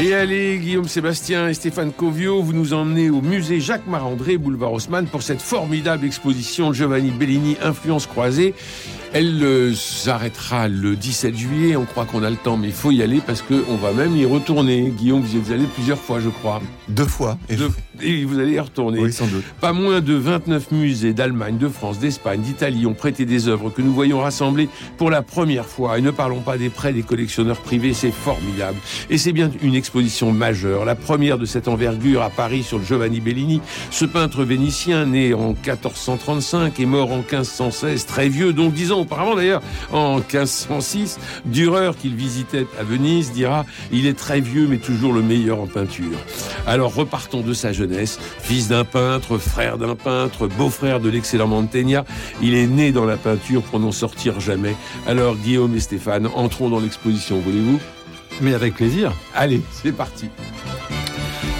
Et allez, Guillaume Sébastien et Stéphane Covio, vous nous emmenez au musée Jacques Marandré, boulevard Haussmann, pour cette formidable exposition Giovanni Bellini, Influence croisée. Elle euh, s'arrêtera le 17 juillet. On croit qu'on a le temps, mais il faut y aller parce qu'on va même y retourner. Guillaume, vous y êtes allé plusieurs fois, je crois. Deux fois. Et, et vous allez y retourner. Oui, sans doute. Pas moins de 29 musées d'Allemagne, de France, d'Espagne, d'Italie ont prêté des œuvres que nous voyons rassemblées pour la première fois. Et ne parlons pas des prêts des collectionneurs privés, c'est formidable. Et c'est bien une exposition majeure, la première de cette envergure à Paris sur Giovanni Bellini. Ce peintre vénitien, né en 1435 et mort en 1516, très vieux, donc disons auparavant d'ailleurs, en 1506, Dürer, qu'il visitait à Venise, dira Il est très vieux, mais toujours le meilleur en peinture. Alors repartons de sa jeunesse. Fils d'un peintre, frère d'un peintre, beau-frère de l'excellent Mantegna, il est né dans la peinture pour n'en sortir jamais. Alors Guillaume et Stéphane, entrons dans l'exposition, voulez-vous? Mais avec plaisir. Allez, c'est parti.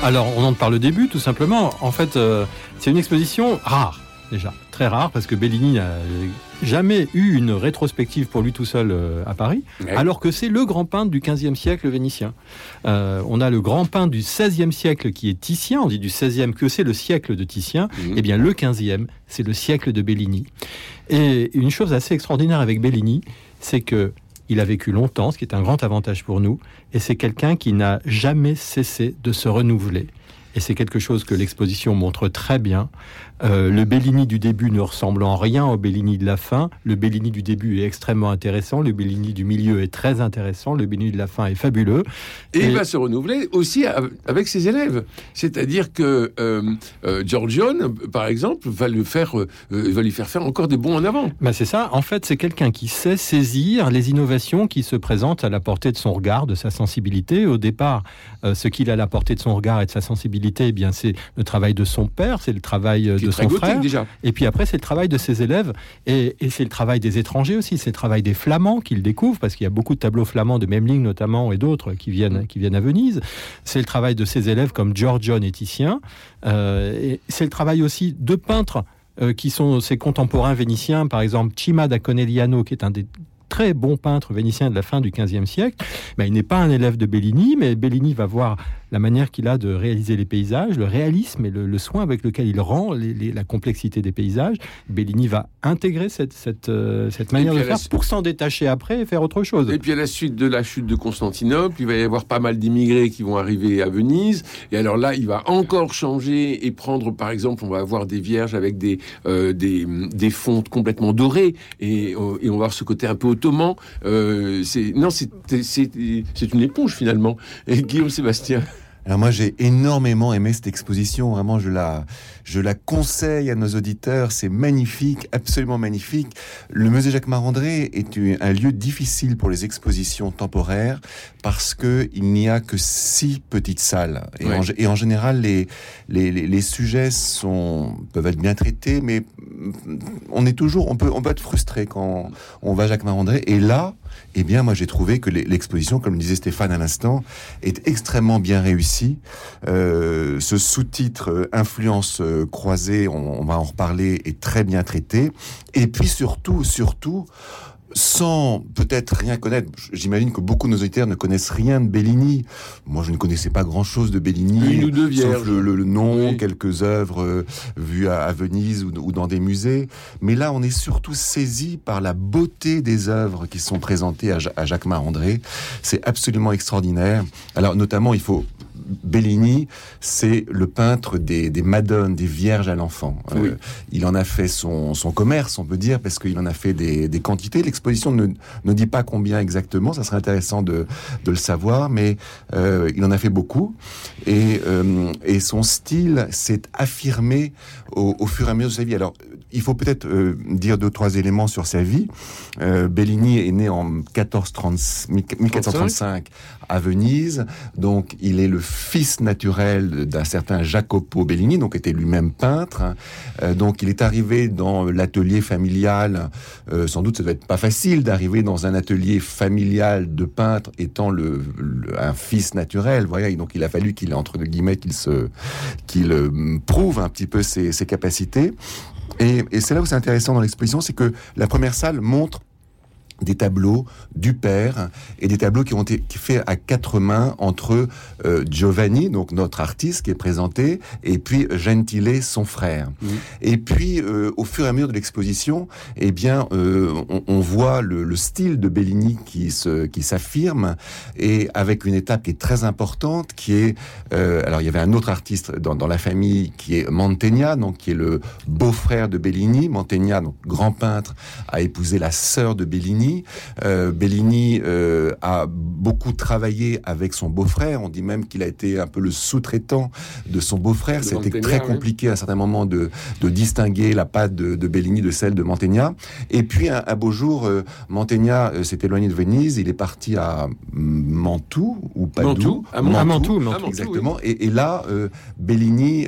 Alors, on entre par le début, tout simplement. En fait, euh, c'est une exposition rare, déjà. Très rare, parce que Bellini n'a jamais eu une rétrospective pour lui tout seul euh, à Paris, Ouais. alors que c'est le grand peintre du 15e siècle vénitien. Euh, on a le grand peintre du 16e siècle qui est Titien, on dit du 16e que c'est le siècle de Titien, Mhm. eh bien le 15e, c'est le siècle de Bellini. Et une chose assez extraordinaire avec Bellini, c'est que il a vécu longtemps, ce qui est un grand avantage pour nous, et c'est quelqu'un qui n'a jamais cessé de se renouveler. Et c'est quelque chose que l'exposition montre très bien. Euh, le Bellini du début ne ressemble en rien au Bellini de la fin. Le Bellini du début est extrêmement intéressant. Le Bellini du milieu est très intéressant. Le Bellini de la fin est fabuleux. Et, il va se renouveler aussi av- avec ses élèves. C'est-à-dire que euh, euh, Giorgione, par exemple, va, le faire, euh, va lui faire faire encore des bons en avant. Bah c'est ça. En fait, c'est quelqu'un qui sait saisir les innovations qui se présentent à la portée de son regard, de sa sensibilité. Au départ, ce qu'il a à la portée de son regard et de sa sensibilité, eh bien, c'est le travail de son père, c'est le travail euh, de son frère. déjà. Et puis après, c'est le travail de ses élèves et, et c'est le travail des étrangers aussi. C'est le travail des Flamands qu'il découvre parce qu'il y a beaucoup de tableaux flamands de Memling notamment et d'autres qui viennent, qui viennent à Venise. C'est le travail de ses élèves comme Giorgione et Titien. Euh, c'est le travail aussi de peintres euh, qui sont ses contemporains vénitiens, par exemple Cima da Conegliano, qui est un des très bons peintres vénitiens de la fin du XVe siècle. Ben, il n'est pas un élève de Bellini, mais Bellini va voir la manière qu'il a de réaliser les paysages, le réalisme et le, le soin avec lequel il rend les- les- la complexité des paysages. Bellini va intégrer cette, cette, euh, cette manière de la faire pour s'en détacher après et faire autre chose. Et puis à la suite de la chute de Constantinople, il va y avoir pas mal d'immigrés qui vont arriver à Venise. Et alors là, il va encore changer et prendre, par exemple, on va avoir des vierges avec des euh, des, des fontes complètement dorées et, euh, et on va avoir ce côté un peu Euh, c'est non, c'est une éponge finalement. Guillaume Sébastien. Alors moi j'ai énormément aimé cette exposition, vraiment je la, je la conseille à nos auditeurs, c'est magnifique, absolument magnifique. Le musée Jacques Marandré est un lieu difficile pour les expositions temporaires parce que il n'y a que six petites salles. Et, en, et en général les, les, les, les sujets sont, peuvent être bien traités mais on est toujours, on peut, on peut être frustré quand on va à Jacques Marandré et là, eh bien moi j'ai trouvé que l'exposition, comme le disait Stéphane à l'instant, est extrêmement bien réussi. Euh, ce sous-titre euh, influence euh, croisée, on, on va en reparler, est très bien traité. Et puis surtout, surtout, sans peut-être rien connaître, j'imagine que beaucoup de nos auditeurs ne connaissent rien de Bellini. Moi, je ne connaissais pas grand-chose de Bellini. Une ou deux vierges. le, le- le nom, Oui. quelques œuvres euh, vues à, à Venise ou, ou dans des musées. Mais là, on est surtout saisi par la beauté des œuvres qui sont présentées à, à Jacques Marandré. C'est absolument extraordinaire. Alors, notamment, il faut Bellini, c'est le peintre des, des madones, des vierges à l'enfant. Euh, il en a fait son, son commerce, on peut dire, parce qu'il en a fait des, des quantités. L'exposition ne, ne dit pas combien exactement, ça serait intéressant de, de le savoir, mais euh, il en a fait beaucoup. Et, euh, et son style s'est affirmé au, au fur et à mesure de sa vie. Alors, il faut peut-être dire deux, trois éléments sur sa vie. Bellini est né en 1430 1435 à Venise, donc il est le fils naturel d'un certain Jacopo Bellini, donc était lui-même peintre. Euh, donc il est arrivé dans l'atelier familial. Euh, sans doute, ça doit être pas facile d'arriver dans un atelier familial de peintre étant le, un fils naturel. Voyez, donc il a fallu qu'il entre guillemets qu'il se qu'il euh, prouve un petit peu ses, ses capacités. Et, et c'est là où c'est intéressant dans l'exposition, c'est que la première salle montre des tableaux du père et des tableaux qui ont été faits à quatre mains entre euh, Giovanni, donc notre artiste qui est présenté, et puis Gentile, son frère. Mmh. Et puis, euh, au fur et à mesure de l'exposition, eh bien, euh, on, on, voit le, le, style de Bellini qui se, qui s'affirme et avec une étape qui est très importante, qui est, alors il y avait un autre artiste dans, dans, la famille qui est Mantegna, donc qui est le beau-frère de Bellini. Mantegna, donc grand peintre, a épousé la sœur de Bellini Bellini. Euh, Bellini euh, a beaucoup travaillé avec son beau-frère. On dit même qu'il a été un peu le sous-traitant de son beau-frère. C'était très compliqué à un certain moment de, de distinguer la patte de, de, Bellini de celle de Mantegna. Et puis un, un beau jour, euh, Mantegna s'est éloigné de Venise. Il est parti à Mantoue ou Padoue. Mantoue, à Mantoue, Mantoue, exactement. Oui. Et, et, là, Bellini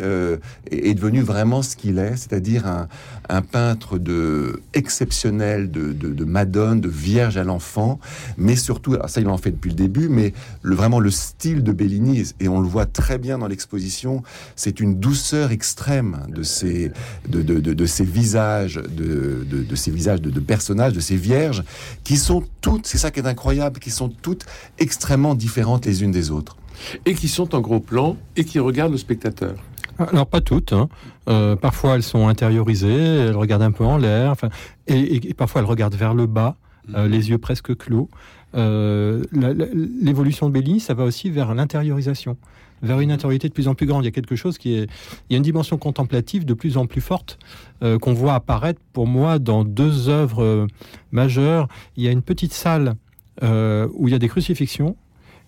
est devenu vraiment ce qu'il est, c'est-à-dire un, un, peintre de exceptionnel de, de, de Madone, de Vierge à l'enfant, mais surtout, ça il en fait depuis le début, mais le, vraiment le style de Bellini, et on le voit très bien dans l'exposition, c'est une douceur extrême de ces, de, de, de, de ces visages, de, de, de ces visages de, de personnages, de ces vierges, qui sont toutes, c'est ça qui est incroyable, qui sont toutes extrêmement différentes les unes des autres. Et qui sont en gros plan et qui regardent le spectateur. Alors pas toutes. Hein. Euh, parfois elles sont intériorisées, elles regardent un peu en l'air, enfin, et, et, et, parfois elles regardent vers le bas euh, les yeux presque clos. Euh, L'évolution de Bellini, ça va aussi vers l'intériorisation, vers une intériorité de plus en plus grande. Il y a quelque chose qui est, il y a une dimension contemplative de plus en plus forte euh, qu'on voit apparaître pour moi dans deux œuvres majeures. Il y a une petite salle où il y a des crucifixions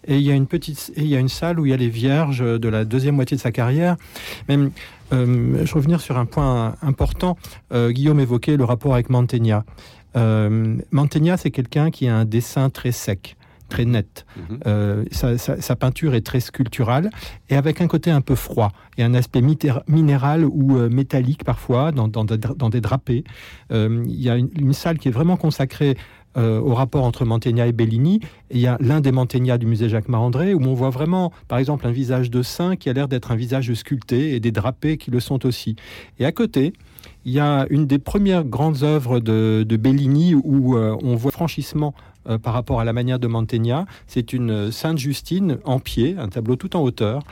et il y a une petite et il y a une salle où il y a les vierges de la deuxième moitié de sa carrière. Même, euh, je revenir sur un point important. Euh, Guillaume évoquait le rapport avec Mantegna. Euh, Mantegna, c'est quelqu'un qui a un dessin très sec très net. Mm -hmm. euh, sa, sa, sa, peinture est très sculpturale et avec un côté un peu froid et un aspect minéral ou métallique parfois dans, dans, dans des drapés. Il y a une, une, salle qui est vraiment consacrée euh, au rapport entre Mantegna et Bellini. Il y a l'un des Mantegna du musée Jacques Marandré où on voit vraiment, par exemple, un visage de saint qui a l'air d'être un visage sculpté et des drapés qui le sont aussi. Et à côté, il y a une des premières grandes œuvres de, de Bellini où euh, on voit franchissement euh, par rapport à la manière de Mantegna. C'est une Sainte Justine en pied, un tableau tout en hauteur,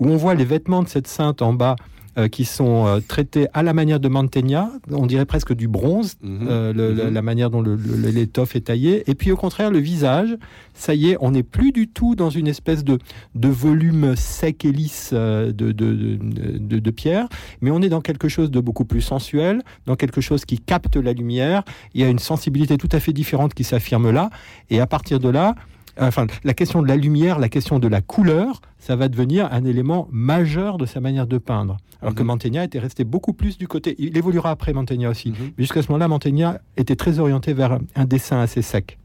où on voit les vêtements de cette sainte en bas euh, qui sont euh, traités à la manière de Mantegna, on dirait presque du bronze, mmh, euh, le, mmh. la, la, manière dont l'étoffe est taillée. Et puis au contraire, le visage, ça y est, on n'est plus du tout dans une espèce de, de volume sec et lisse de, de, de, de, pierre, mais on est dans quelque chose de beaucoup plus sensuel, dans quelque chose qui capte la lumière. Il y a une sensibilité tout à fait différente qui s'affirme là. Et à partir de là, enfin, la question de la lumière, la question de la couleur, ça va devenir un élément majeur de sa manière de peindre. Alors que Mantegna était resté beaucoup plus du côté. Il évoluera après Mantegna aussi. Mais jusqu'à ce moment-là, Mantegna était très orienté vers un dessin assez sec.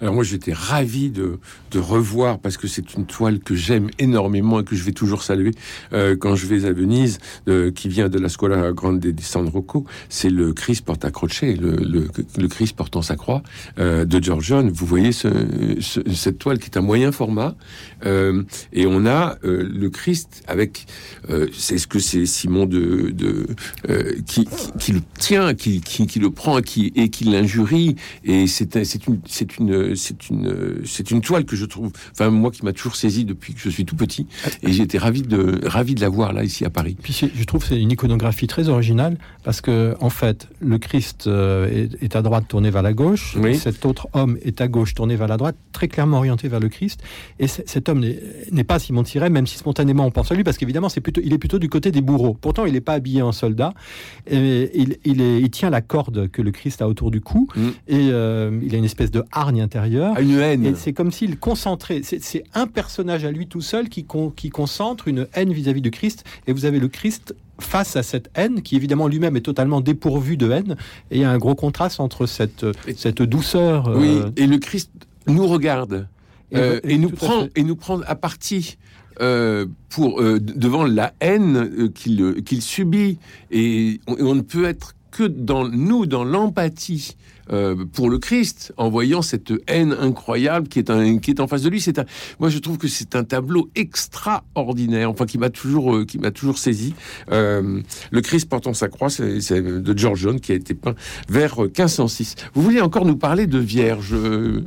Alors moi j'étais ravi de, revoir parce que c'est une toile que j'aime énormément et que je vais toujours saluer euh, quand je vais à Venise, euh, qui vient de la Scuola Grande di San Rocco. C'est le Christ porte accroché, le, Christ portant sa croix euh, de Giorgione. Vous voyez ce, ce, cette toile qui est un moyen format euh, et on a le Christ avec, c'est ce que c'est Simon de, qui, le tient, qui, le prend et qui l'injurie et c'est une, une, c'est une, c'est une toile que je trouve, enfin moi qui m'a toujours saisi depuis que je suis tout petit, et j'étais ravi de, ravi de la voir là ici à Paris. Puis je trouve c'est une iconographie très originale parce que en fait le Christ euh, est, à droite tourné vers la gauche, oui. cet autre homme est à gauche tourné vers la droite, très clairement orienté vers le Christ, et cet homme n'est pas Simon Siret, même si spontanément on pense à lui, parce qu'évidemment c'est plutôt, il est plutôt du côté des bourreaux. Pourtant il n'est pas habillé en soldat, et il, il, est, il tient la corde que le Christ a autour du cou, mm. et euh, il a une espèce de hargne intérieure. À une haine. Et c'est comme s'il concentrait. C'est un personnage à lui tout seul qui, con, qui concentre une haine vis-à-vis -vis du Christ. Et vous avez le Christ face à cette haine, qui évidemment lui-même est totalement dépourvu de haine. Et il y a un gros contraste entre cette, et, cette douceur. Oui, euh... et le Christ nous regarde. Euh, et, et, nous prend, et nous prend à partie euh, pour, euh, devant la haine euh, qu'il qu'il subit. Et on, on ne peut être que dans nous, dans l'empathie euh, pour le Christ, en voyant cette haine incroyable qui est, un, qui est en face de lui. C'est un, moi, je trouve que c'est un tableau extraordinaire, enfin qui m'a toujours, euh, qui m'a toujours saisi. Euh, le Christ portant sa croix, c'est de George John qui a été peint vers 1506. Vous voulez encore nous parler de Vierge,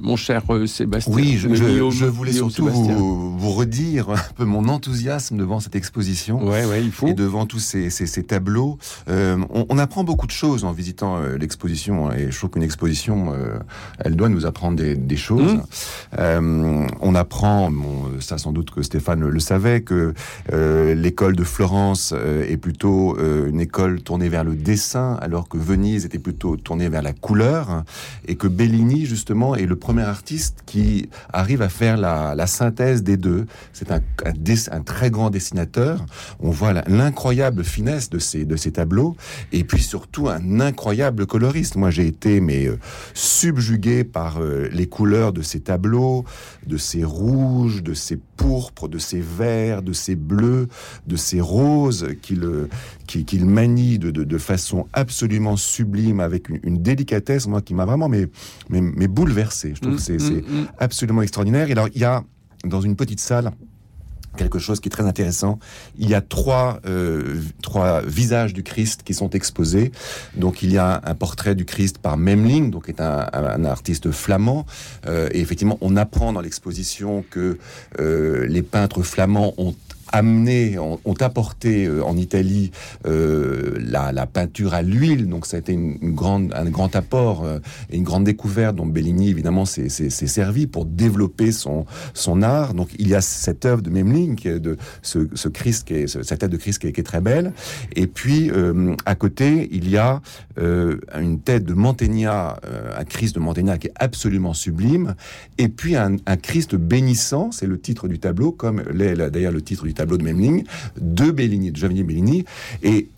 mon cher Sébastien? Oui, je, je- Guillaume- je voulais surtout vous, vous redire un peu mon enthousiasme devant cette exposition. Ouais, ouais, il faut. Et devant tous ces, ces- ces tableaux, on, on apprend beaucoup de choses en visitant l'exposition. hein, Et je trouve qu'une exposition, euh, elle doit nous apprendre des, des choses. Mmh. Euh, on apprend, bon, ça sans doute que Stéphane le savait, que euh, l'école de Florence est plutôt une école tournée vers le dessin, alors que Venise était plutôt tournée vers la couleur, et que Bellini justement est le premier artiste qui arrive à faire la, la synthèse des deux. C'est un, un, dess- un très grand dessinateur. On voit l'incroyable finesse de ces, de ces tableaux, et puis surtout un incroyable coloriste. Moi, j'ai été mais euh, subjugué par euh, les couleurs de ces tableaux, de ces rouges, de ces pourpres, de ces verts, de ces bleus, de ces roses qu'il euh, qu'il manie de, de, de façon absolument sublime, avec une, une délicatesse, moi, qui m'a vraiment mais, mais, mais bouleversé. Je trouve Mm, que c'est mm, mm. absolument extraordinaire. Et alors, il y a dans une petite salle quelque chose qui est très intéressant. Il y a trois, euh, trois visages du Christ qui sont exposés. Donc il y a un portrait du Christ par Memling, donc est un artiste flamand. Euh, et effectivement, on apprend dans l'exposition que euh, les peintres flamands ont amené, ont, apporté euh, en Italie euh, la, la peinture à l'huile, donc ça a été une, une grande, un grand apport euh, et une grande découverte dont Bellini évidemment s'est servi pour développer son, son art. Donc il y a cette œuvre de Memling, de ce, ce Christ, qui est, ce- cette tête de Christ qui est, qui est très belle. Et puis euh, à côté, il y a euh, une tête de Mantegna, un Christ de Mantegna qui est absolument sublime. Et puis un, un Christ bénissant, c'est le titre du tableau, comme l'est d'ailleurs le titre du tableau de Memling, de Bellini, de Giovanni Bellini. Et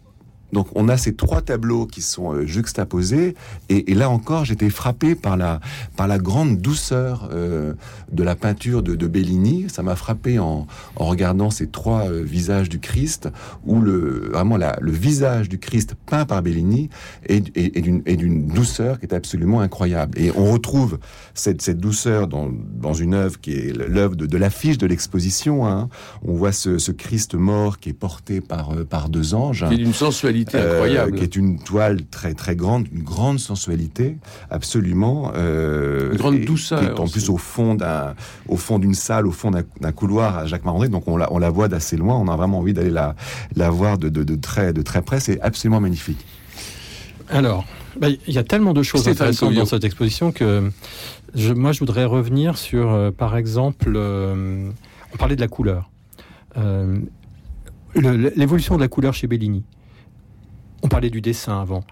donc on a ces trois tableaux qui sont euh, juxtaposés et, là encore j'étais frappé par la par la grande douceur euh, de la peinture de, Bellini. Ça m'a frappé en, en regardant ces trois euh, visages du Christ où le vraiment la, le visage du Christ peint par Bellini est, est- est d'une douceur qui est absolument incroyable. Et on retrouve cette, cette douceur dans, dans une œuvre qui est l'œuvre de, l'affiche de l'exposition. hein. On voit ce, ce Christ mort qui est porté par par deux anges. Euh, incroyable. qui est une toile très très grande, une grande sensualité, absolument. euh, Une grande et douceur qui est en aussi. plus au fond d'un, au fond d'une salle, au fond d'un d'un couloir à Jacques Marandré. Donc on la, on la voit d'assez loin. On a vraiment envie d'aller la, la voir de, de, de très de très près. C'est absolument magnifique. Alors, bah, il y a tellement de choses intéressantes dans cette exposition que je, moi, je voudrais revenir sur, euh, par exemple, euh, on parlait de la couleur. Euh, le- L'évolution de la couleur chez Bellini. On parlait du dessin avant.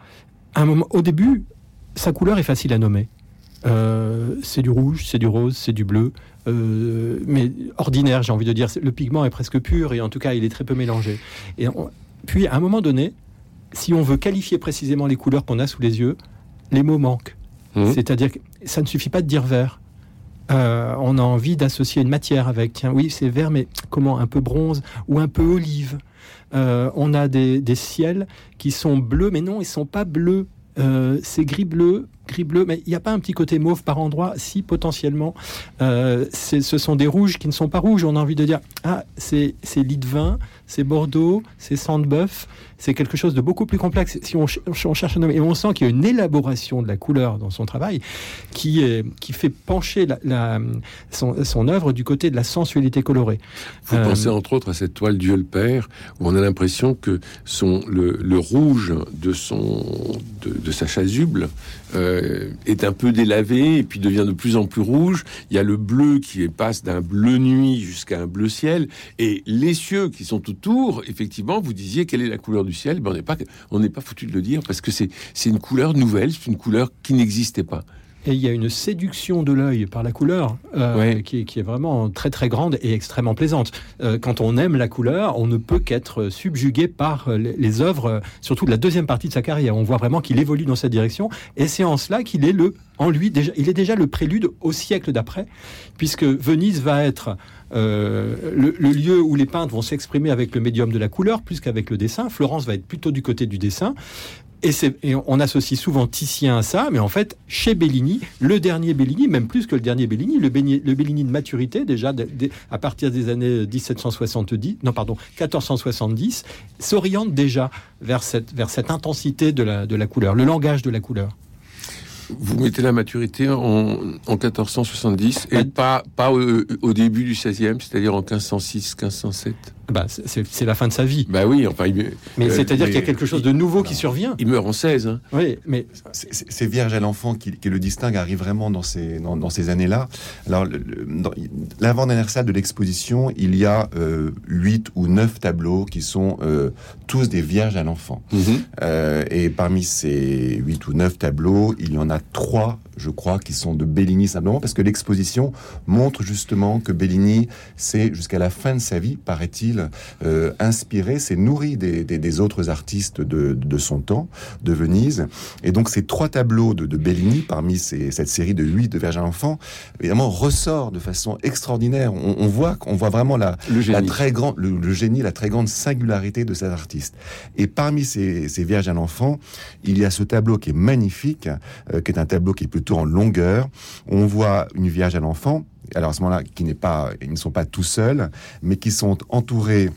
À un moment, au début, sa couleur est facile à nommer. Euh, c'est du rouge, c'est du rose, c'est du bleu, euh, mais ordinaire, j'ai envie de dire. Le pigment est presque pur et en tout cas, il est très peu mélangé. Et on- puis, à un moment donné, si on veut qualifier précisément les couleurs qu'on a sous les yeux, les mots manquent. Mhm. C'est-à-dire que ça ne suffit pas de dire vert. Euh, on a envie d'associer une matière avec, tiens, oui, c'est vert, mais comment Un peu bronze ou un peu olive? Euh, on a des, ciels qui sont bleus, mais non, ils sont pas bleus. Euh, c'est gris-bleu, gris-bleu, mais il n'y a pas un petit côté mauve par endroit Si, potentiellement. Euh, ce sont des rouges qui ne sont pas rouges. On a envie de dire, ah, c'est c'est lit de vin, c'est Bordeaux, c'est sang de bœuf. C'est quelque chose de beaucoup plus complexe. Si on, ch- on cherche un nom, et on sent qu'il y a une élaboration de la couleur dans son travail qui, est, qui fait pencher la, la- son, son œuvre du côté de la sensualité colorée. Vous Euh, pensez entre autres à cette toile Dieu le Père, où on a l'impression que son, le, le rouge de, son, de, de sa chasuble euh, est un peu délavé et puis devient de plus en plus rouge. Il y a le bleu qui passe d'un bleu nuit jusqu'à un bleu ciel. Et les cieux qui sont autour, effectivement, vous disiez quelle est la couleur du ciel ben, On n'est pas, on n'est pas foutu de le dire parce que c'est une couleur nouvelle, c'est une couleur qui n'existait pas. Et il y a une séduction de l'œil par la couleur euh, Ouais. qui, est, qui est vraiment très très grande et extrêmement plaisante. Euh, quand on aime la couleur, on ne peut qu'être subjugué par euh, les, les œuvres, euh, surtout de la deuxième partie de sa carrière. On voit vraiment qu'il évolue dans cette direction, et c'est en cela qu'il est le, en lui déjà, il est déjà le prélude au siècle d'après, puisque Venise va être euh, le, le lieu où les peintres vont s'exprimer avec le médium de la couleur plus qu'avec le dessin. Florence va être plutôt du côté du dessin. Et, on associe souvent Titien à ça, mais en fait, chez Bellini, le dernier Bellini, même plus que le dernier Bellini, le, Bellini- de maturité, déjà à partir des années 1770, non pardon, 1470, s'oriente déjà vers cette, intensité de la couleur, le langage de la couleur. Vous mettez la maturité en, en 1470 et Ouais. pas, pas au, au début du 16e, c'est-à-dire en 1506, 1507. Bah, c'est- la fin de sa vie. Bah oui, enfin, il, Mais Euh, c'est-à-dire mais- qu'il y a quelque chose de nouveau qui survient. il meurt en 16. Hein. Oui, mais C'est- Vierge à l'enfant qui, qui le distingue, arrive vraiment dans ces, dans, dans ces années-là. Alors, le- le- dans l'avant-dernière salle de l'exposition, il y a euh, huit ou neuf tableaux qui sont euh, tous des Vierges à l'enfant. Euh, et parmi ces huit ou neuf tableaux, il y en a trois, je crois, qui sont de Bellini simplement, parce que l'exposition montre justement que Bellini, c'est jusqu'à la fin de sa vie, paraît-il, euh, inspiré, s'est nourri des, des- des autres artistes de, de son temps, de Venise. Et donc ces trois tableaux de, de Bellini, parmi ces- cette série de huit de Vierge à l'enfant, évidemment ressort de façon extraordinaire. On, on voit, on voit vraiment la, Le la très grande, le, le génie, la très grande singularité de cet artiste. Et parmi ces, ces Vierges à l'enfant, il y a ce tableau qui est magnifique, euh, qui est un tableau qui est plutôt en longueur. On voit une Vierge à l'enfant. Alors à ce moment-là, qui n'est pas, ils ne sont pas tout seuls, mais qui sont entourés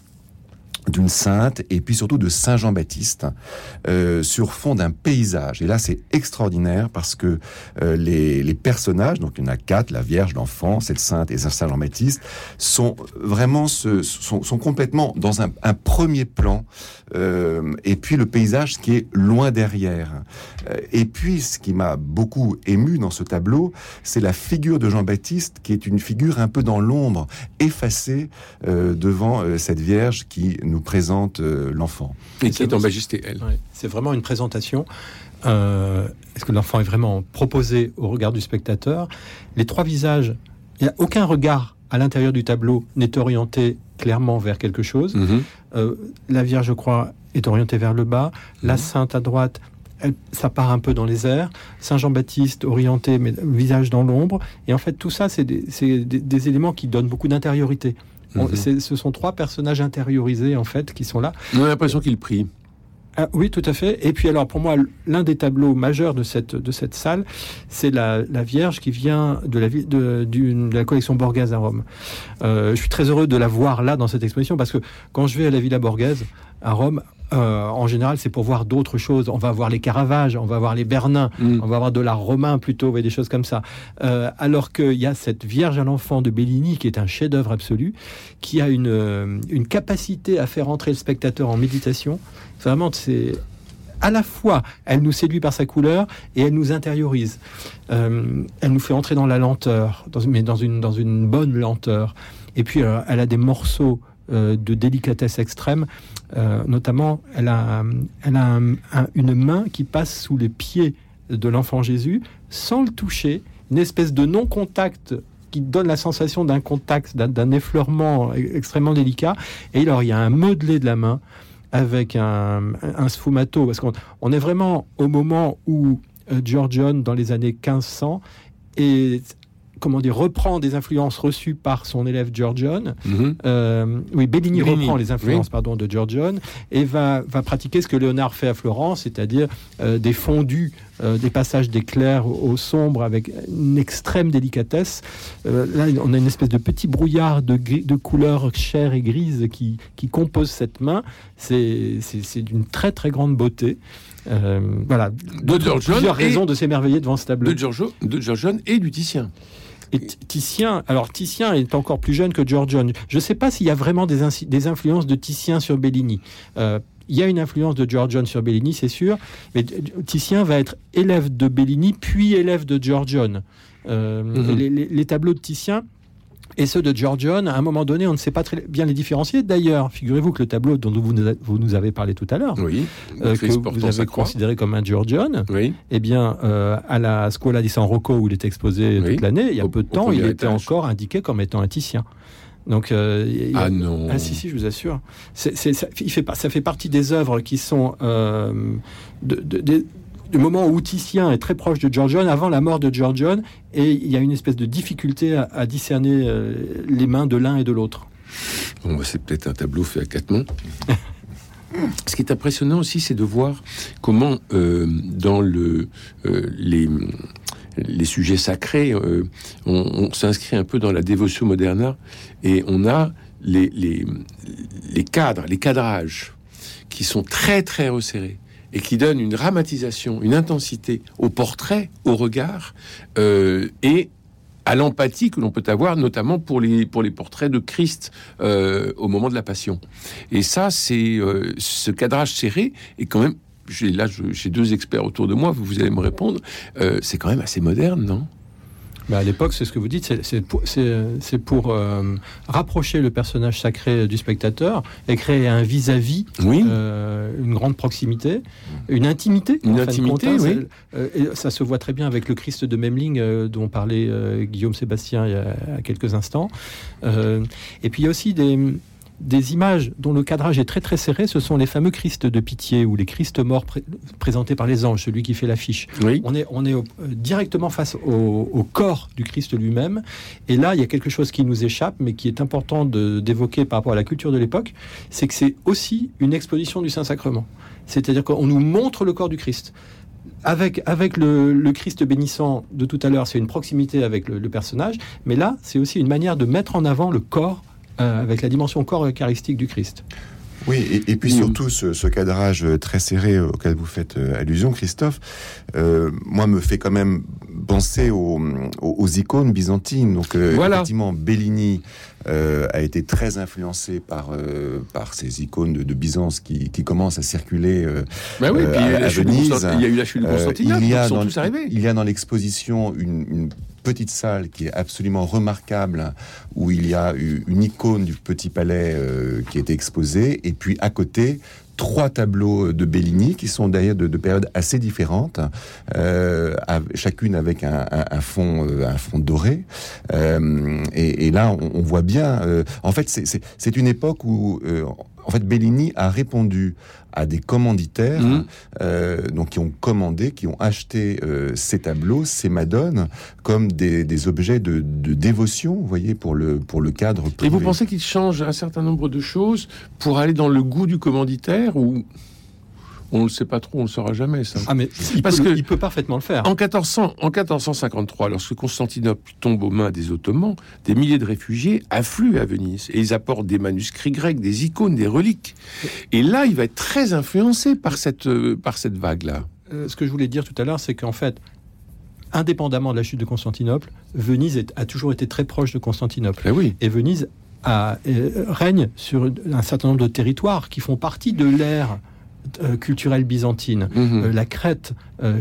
d'une sainte et puis surtout de Saint Jean-Baptiste euh, sur fond d'un paysage. Et là, c'est extraordinaire parce que euh, les, les personnages, donc il y en a quatre, la Vierge, l'enfant, cette sainte et Saint Jean-Baptiste, sont vraiment sont, sont complètement dans un, un premier plan. Euh, et puis le paysage qui est loin derrière. Euh, et puis ce qui m'a beaucoup ému dans ce tableau, c'est la figure de Jean-Baptiste qui est une figure un peu dans l'ombre, effacée euh, devant euh, cette Vierge qui nous présente euh, l'enfant. Et qui est en majesté, elle. Ouais, c'est vraiment une présentation. Euh, Est-ce que l'enfant est vraiment proposé au regard du spectateur? Les trois visages, il n'y a aucun regard à l'intérieur du tableau n'est orienté clairement vers quelque chose. Mhm. Euh, la Vierge, je crois, est orientée vers le bas. La Mhm. Sainte à droite, elle, ça part un peu dans les airs. Saint Jean-Baptiste orienté, mais visage dans l'ombre. Et en fait, tout ça, c'est des, c'est des- des éléments qui donnent beaucoup d'intériorité. On- Mhm. Ce sont trois personnages intériorisés, en fait, qui sont là. On a l'impression qu'il prie. Ah, oui, tout à fait. Et puis alors, pour moi, l'un des tableaux majeurs de cette, de cette salle, c'est la, la Vierge qui vient de la, de, de la collection Borghese à Rome. Euh, je suis très heureux de la voir là dans cette exposition parce que quand je vais à la Villa Borghese à Rome, euh, en général, c'est pour voir d'autres choses. On va voir les Caravages, on va voir les Bernins, Mm. on va voir de l'art romain plutôt, et des choses comme ça. Euh, alors qu'il y a cette Vierge à l'enfant de Bellini qui est un chef-d'œuvre absolu, qui a une, euh, une capacité à faire entrer le spectateur en méditation. Vraiment, c'est à la fois, elle nous séduit par sa couleur et elle nous intériorise. Euh, elle nous fait entrer dans la lenteur, dans, mais dans une, dans une bonne lenteur. Et puis, euh, elle a des morceaux euh, de délicatesse extrême. Euh, notamment, elle a, une main qui passe sous les pieds de l'enfant Jésus sans le toucher, une espèce de non-contact qui donne la sensation d'un contact, d'un- effleurement extrêmement délicat. Et il y a un modelé de la main avec un, sfumato, parce qu'on on est vraiment au moment où euh, Giorgione, dans les années 1500, et comment dire, reprend des influences reçues par son élève Giorgione. Euh, oui, Bellini, Bellini, reprend les influences oui. pardon, de Giorgione et va, va pratiquer ce que Léonard fait à Florence, c'est-à-dire euh, des fondus, euh, des passages d'éclair au, au sombre avec une extrême délicatesse. Là, on a une espèce de petit brouillard de, de couleurs chères et grises qui, qui compose cette main. C'est c'est- c'est d'une très très grande beauté. Voilà, De Giorgione plusieurs raisons de s'émerveiller devant ce tableau. De Giorgione et du Titien. Et Titien, alors Titien est encore plus jeune que Giorgione. Je ne sais pas s'il y a vraiment des, influences de Titien sur Bellini. Euh, il y a une influence de Giorgione sur Bellini, c'est sûr, mais Titien va être élève de Bellini, puis élève de Giorgione. Euh, Mhm. les, les- les tableaux de Titien et ceux de Giorgione, à un moment donné, on ne sait pas très bien les différencier. D'ailleurs, figurez-vous que le tableau dont vous nous, a- vous nous avez parlé tout à l'heure, Oui. euh, que vous avez croix. considéré comme un Giorgione, Oui. eh bien, euh, à la Scuola di San Rocco, où il est exposé Oui. toute l'année, il y a Au- peu de temps, il était étage. encore indiqué comme étant un Titien. Donc, euh, il y a- Ah non. ah si, si, je vous assure. Ça, il fait, ça fait partie des œuvres qui sont euh, de, de- de- du moment où Titien est très proche de Giorgione, avant la mort de Giorgione, et il y a une espèce de difficulté à, à discerner euh, les mains de l'un et de l'autre. Bon, bah, c'est peut-être un tableau fait à quatre mains. Ce qui est impressionnant aussi, c'est de voir comment, euh, dans le, euh, les, les sujets sacrés, euh, on, on s'inscrit un peu dans la dévotion moderna et on a les, les, les cadres, les cadrages qui sont très très resserrés et qui donnent une dramatisation, une intensité au portrait, au regard euh, et à l'empathie que l'on peut avoir, notamment pour les, pour les portraits de Christ euh, au moment de la Passion. Et ça, c'est euh, ce cadrage serré est quand même. Là, j'ai deux experts autour de moi. Vous, allez me répondre. c'est quand même assez moderne, non? À l'époque, c'est ce que vous dites, c'est, pour, euh, rapprocher le personnage sacré du spectateur et créer un vis-à-vis Oui. euh, une grande proximité, une intimité. Une intimité, compte, hein, oui. euh, et ça se voit très bien avec le Christ de Memling dont parlait Guillaume Sébastien il y a, quelques instants. Et puis il y a aussi des, des images dont le cadrage est très très serré. Ce sont les fameux Christ de pitié ou les Christ morts pré- présentés par les anges, celui qui fait l'affiche. Oui. On est, on est au- euh, directement face au, au corps du Christ lui-même. Et là, il y a quelque chose qui nous échappe, mais qui est important d'évoquer par rapport à la culture de l'époque, c'est que c'est aussi une exposition du Saint-Sacrement. C'est-à-dire qu'on nous montre le corps du Christ. Avec, avec le, le Christ bénissant de tout à l'heure, c'est une proximité avec le, le personnage, mais là, c'est aussi une manière de mettre en avant le corps, euh, avec la dimension corps eucharistique du Christ. Oui, et, et puis Mm. surtout ce, ce cadrage très serré auquel vous faites euh, allusion, Christophe, euh, moi me fait quand même penser aux, aux- aux icônes byzantines. Donc euh, Voilà. effectivement, Bellini euh, a été très influencé par euh, par ces icônes de, de Byzance qui, qui commencent à circuler. euh, Bah oui. Euh, puis il y a eu à- la à chute de Venise, il y a eu la chute de Euh, Constantinople. il y a ils sont dans, tous arrivés. il y a dans l'exposition une, une petite salle qui est absolument remarquable où il y a une icône du petit palais euh, qui est exposée. Et puis à côté trois tableaux de Bellini qui sont d'ailleurs de, de périodes assez différentes, euh, chacune avec un, un- un fond, euh, un fond doré. Euh, et, et là, on, on voit bien. euh, en fait, c'est- une époque où, en fait, Bellini a répondu à des commanditaires, euh, donc qui ont commandé, qui ont acheté euh, ces tableaux, ces madones, comme des, des objets de, de dévotion, vous voyez, pour le pour le cadre. Et privé. vous pensez qu'il change un certain nombre de choses pour aller dans le goût du commanditaire? Ou on ne le sait pas trop, on le saura jamais ça. Ah, mais il, Parce peut, que- il peut parfaitement le faire. En, 1400, en 1453, lorsque Constantinople tombe aux mains des Ottomans, des milliers de réfugiés affluent à Venise et ils apportent des manuscrits grecs, des icônes, des reliques. Et là, il va être très influencé par cette, euh, par cette vague-là. Euh, ce que je voulais dire tout à l'heure, c'est qu'en fait, indépendamment de la chute de Constantinople, Venise est- a toujours été très proche de Constantinople. Ben oui. Et Venise euh, règne sur un certain nombre de territoires qui font partie de l'ère euh, culturelle byzantine. Mhm. Euh, la Crète,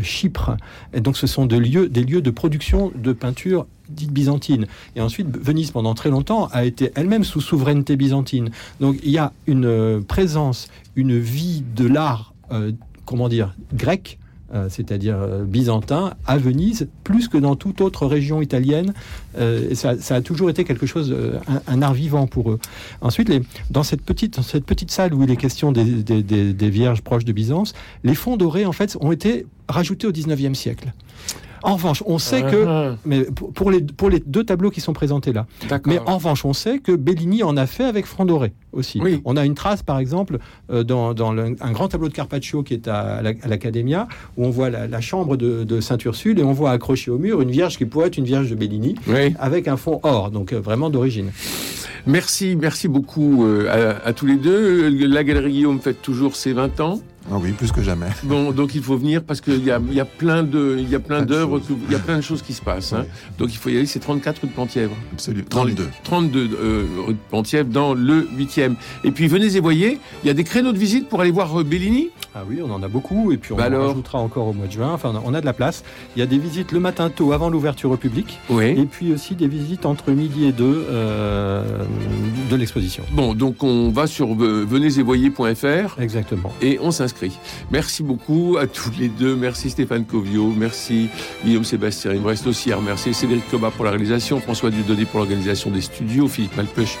Chypre. Et donc, ce sont des lieux, des lieux de production de peinture dite byzantine. Et ensuite, Venise, pendant très longtemps, a été elle-même sous souveraineté byzantine. Donc, il y a une présence, une vie de l'art, euh, comment dire, grec. Euh, c'est-à-dire euh, byzantin, à Venise, plus que dans toute autre région italienne. Euh, et ça, ça a toujours été quelque chose, un, un art vivant pour eux. Ensuite, les, dans, cette petite, dans cette petite salle où il est question des, des- des- des vierges proches de Byzance, les fonds dorés, en fait, ont été rajoutés au 19e siècle. En revanche, on sait que, Ah, mais pour les, pour les deux tableaux qui sont présentés là, D'accord. mais en revanche, on sait que Bellini en a fait avec franc doré aussi. Oui. On a une trace, par exemple, euh, dans, dans le- un grand tableau de Carpaccio qui est à, à l'Academia, où on voit la, la chambre de, de Saint-Ursule et on voit accroché au mur une vierge qui pourrait être une vierge de Bellini Oui. avec un fond or, donc euh, vraiment d'origine. Merci, merci beaucoup euh, à, à tous les deux. La Galerie Guillaume fête toujours ses 20 ans. Ah oui, plus que jamais. Bon, donc il faut venir parce qu'il y a, il y a plein de, il y a plein d'œuvres, il y a plein de choses qui se passent. Hein. Donc il faut y aller. C'est 34 rue de Penthièvre. Absolument. Dans le- 32. 32 euh, rue de Penthièvre dans le 8e. Et puis venez et voyez, il y a des créneaux de visite pour aller voir euh, Bellini. Ah oui, on en a beaucoup, et puis on Bah en alors rajoutera encore au mois de juin. Enfin, on a de la place. Il y a des visites le matin tôt, avant l'ouverture au public, Oui. et puis aussi des visites entre midi et deux euh, de l'exposition. Bon, donc on va sur euh, venez-et-voyez.fr Exactement. et on s'inscrit. Merci beaucoup à tous les deux. Merci Stéphane Covio, merci Guillaume Sébastien. Il me reste aussi à remercier Cédric Coba pour la réalisation, François Dudonné pour l'organisation des studios, Philippe Malpeuch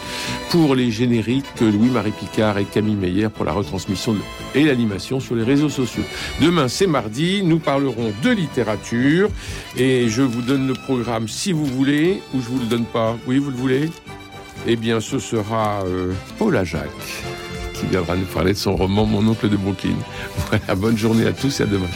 pour les génériques, Louis-Marie Picard et Camille Meyer pour la retransmission et l'animation sur les réseaux sociaux. Demain, c'est mardi, nous parlerons de littérature et je vous donne le programme si vous voulez ou je vous le donne pas. Oui, vous le voulez? Eh bien, ce sera euh, Paula Jacques qui viendra nous parler de son roman Mon oncle de Brooklyn. Voilà, bonne journée à tous et à demain.